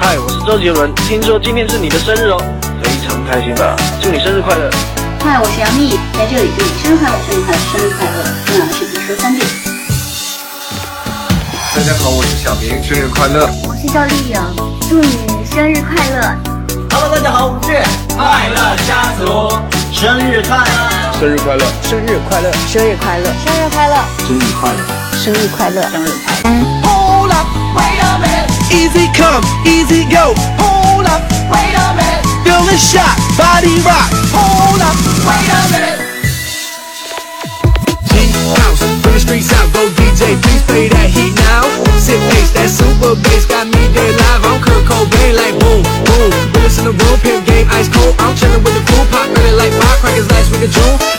嗨，我是周杰伦，听说今天是你的生日哦，非常开心吧？祝你生日快乐！嗨，我是杨幂，在这里祝你生日快乐，生日快乐，生日快乐，重要的事情说三遍。大家好，我是小明，生日快乐！我是赵丽颖，祝你生日快乐！Hello，大家好，我是快乐家族，生日快乐，生日快乐，生日快乐，生日快乐，生日快乐，生日快乐，生日快乐，生日快乐，生日快乐，快乐。快乐。Easy come, easy go. Hold up, wait a minute. Feel the shot, body rock. Hold up, wait a minute. G house, from the streets out, go DJ, please play that heat now. Sit bass, that super bass got me dead live. I'm Kurt Cobain, like boom, boom. Bullets in the room, pimp game, ice cold. I'm chilling with the cool pop, really like firecrackers last week of June.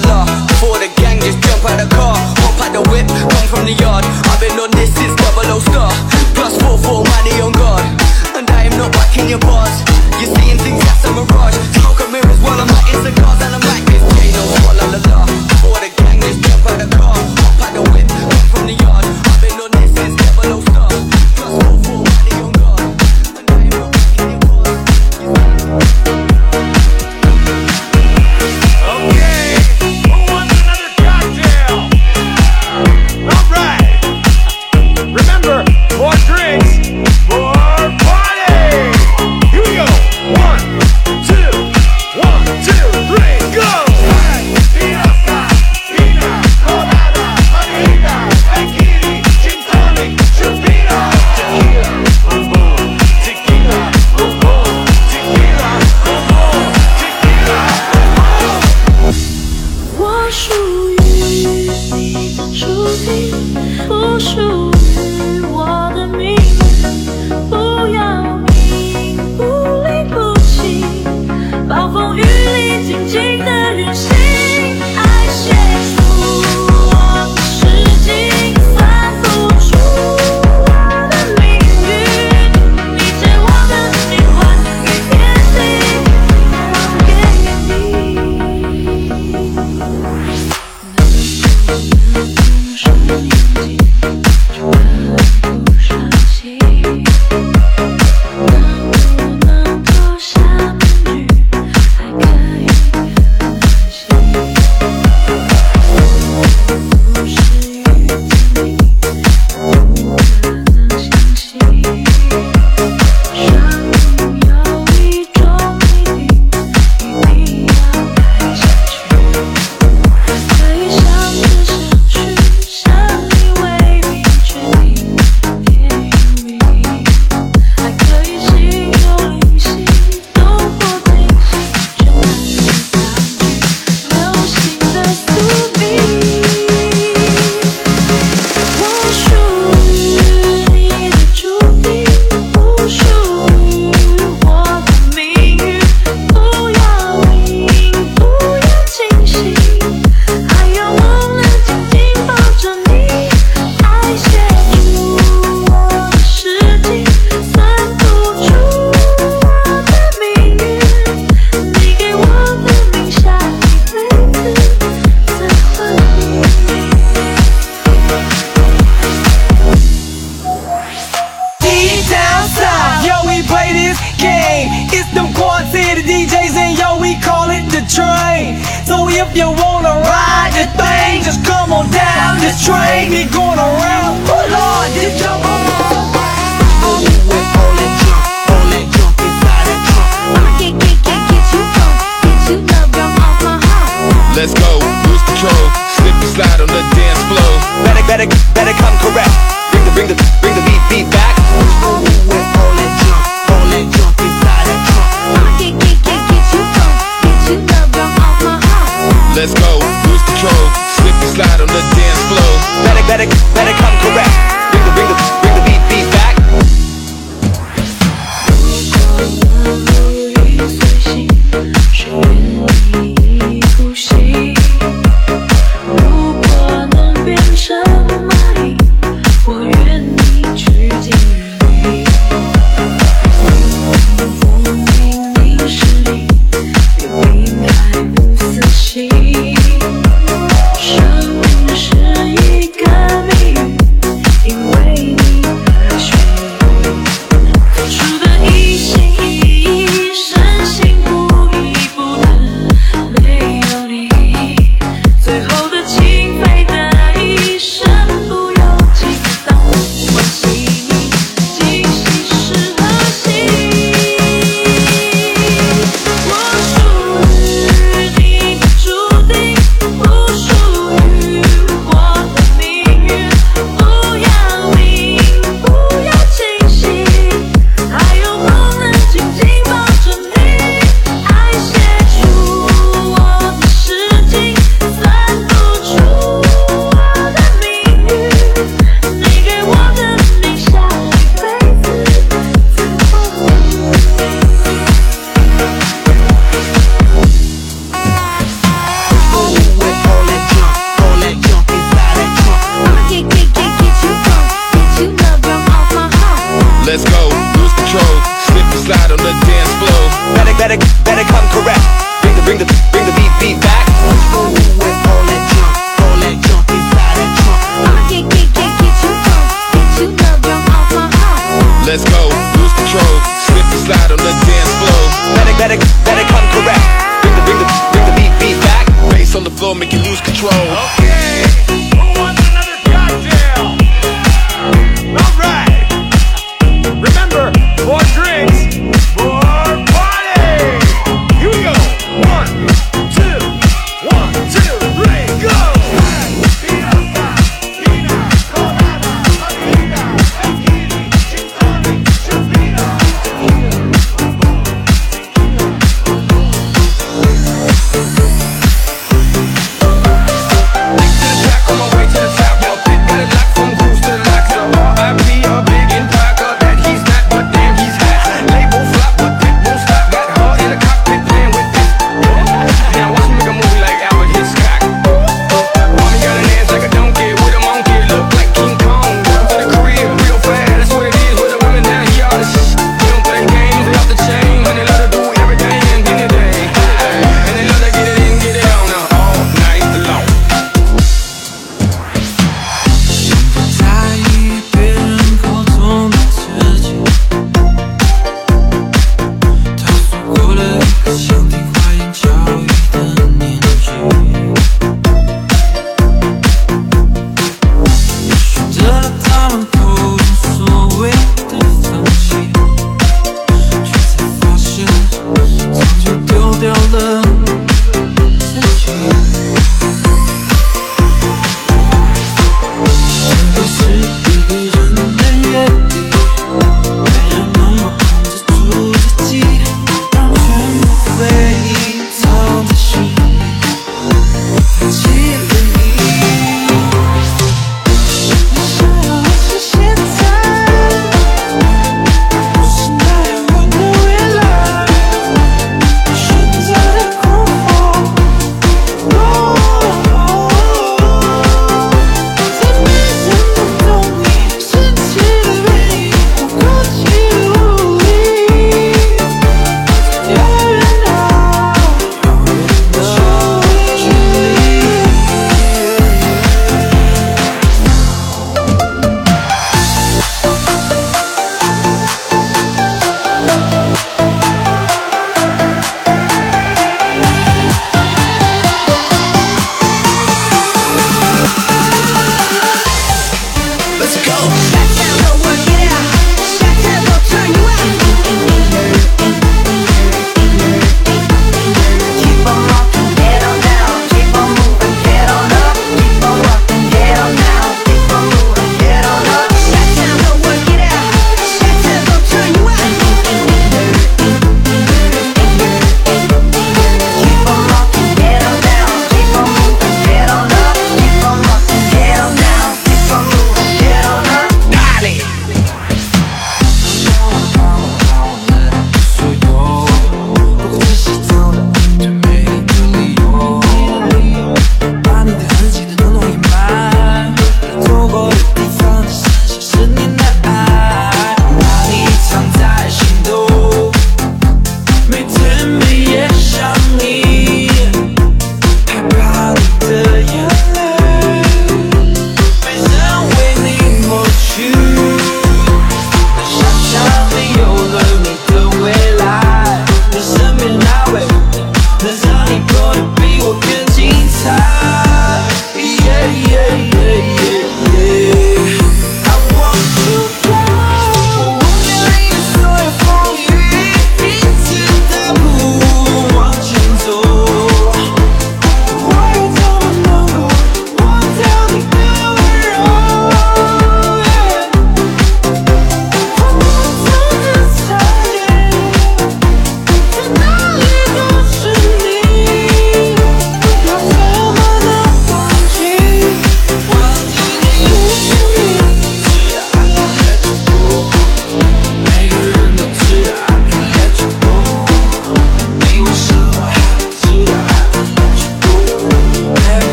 the law Before the gang just jump out the car Hop out the whip, come from the yard.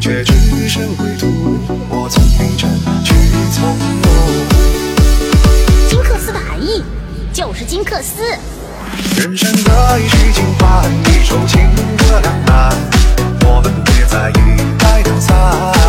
却只剩归途我从容金克斯的含义就是金克斯。人生得意须尽欢一首情歌两难我们别再一两散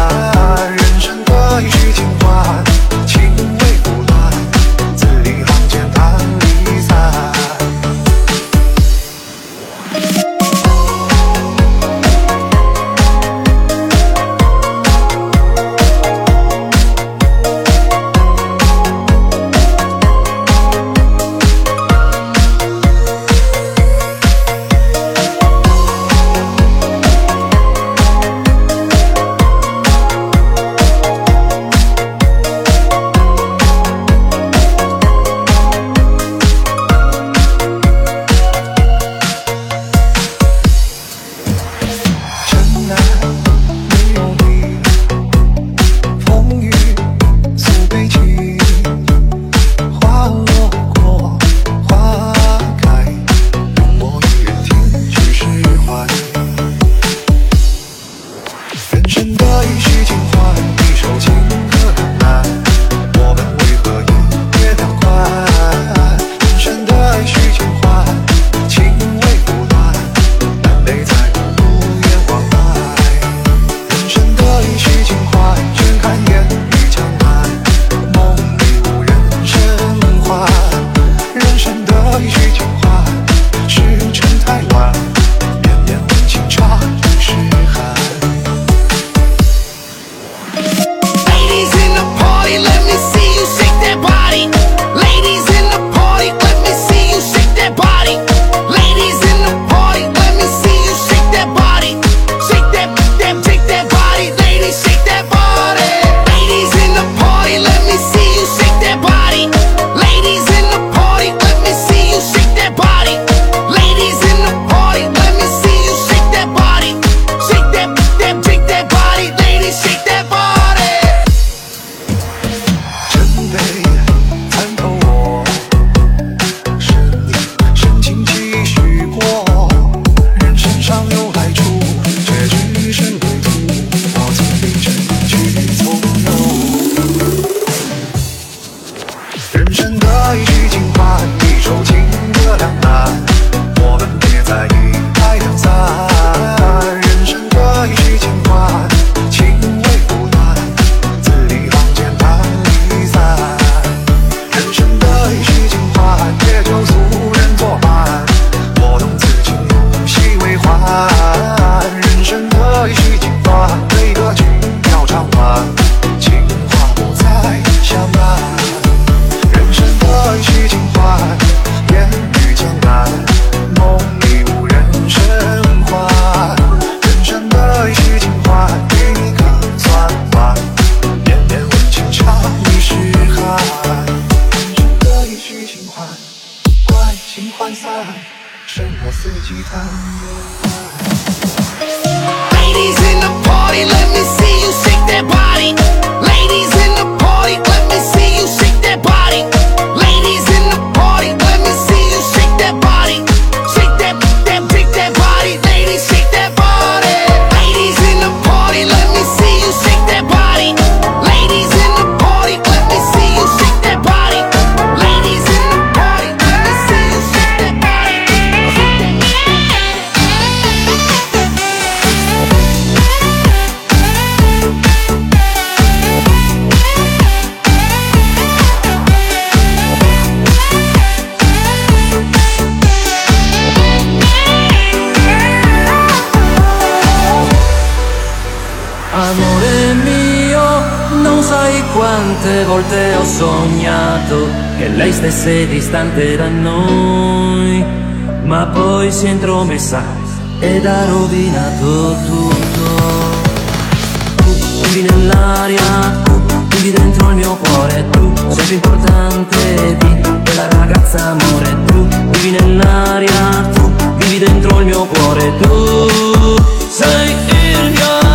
自己忐 che lei stesse distante da noi, ma poi si è intromessa ed ha rovinato tutto. Tu nell'aria, tu dentro il mio cuore, tu sei più importante di quella ragazza amore, tu vivi nell'aria, tu vivi dentro il mio cuore, tu sei il mio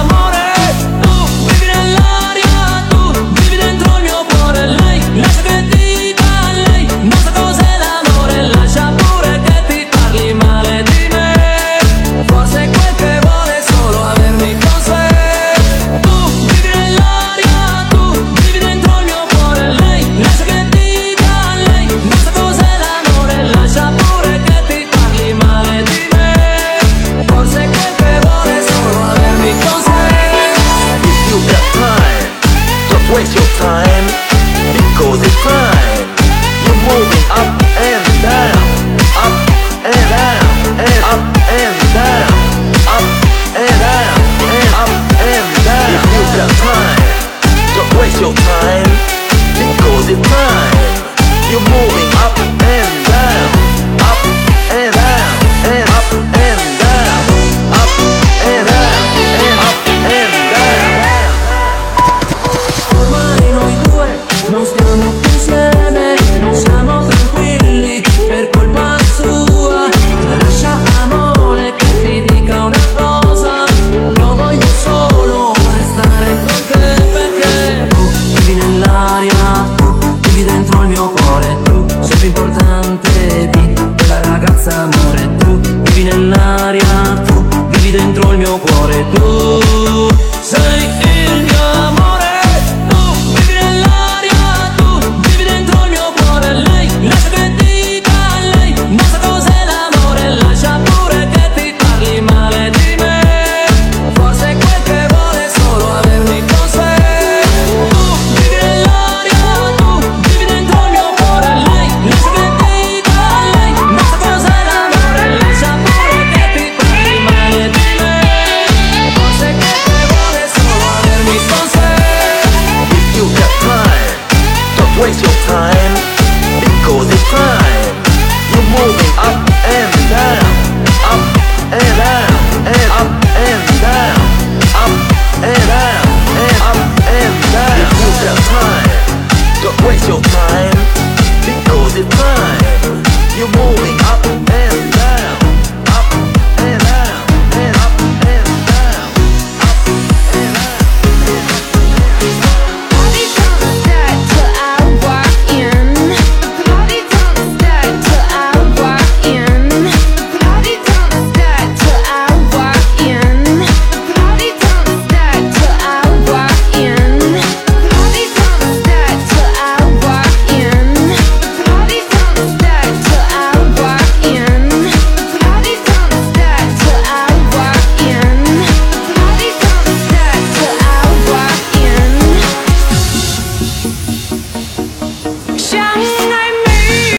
waste your time.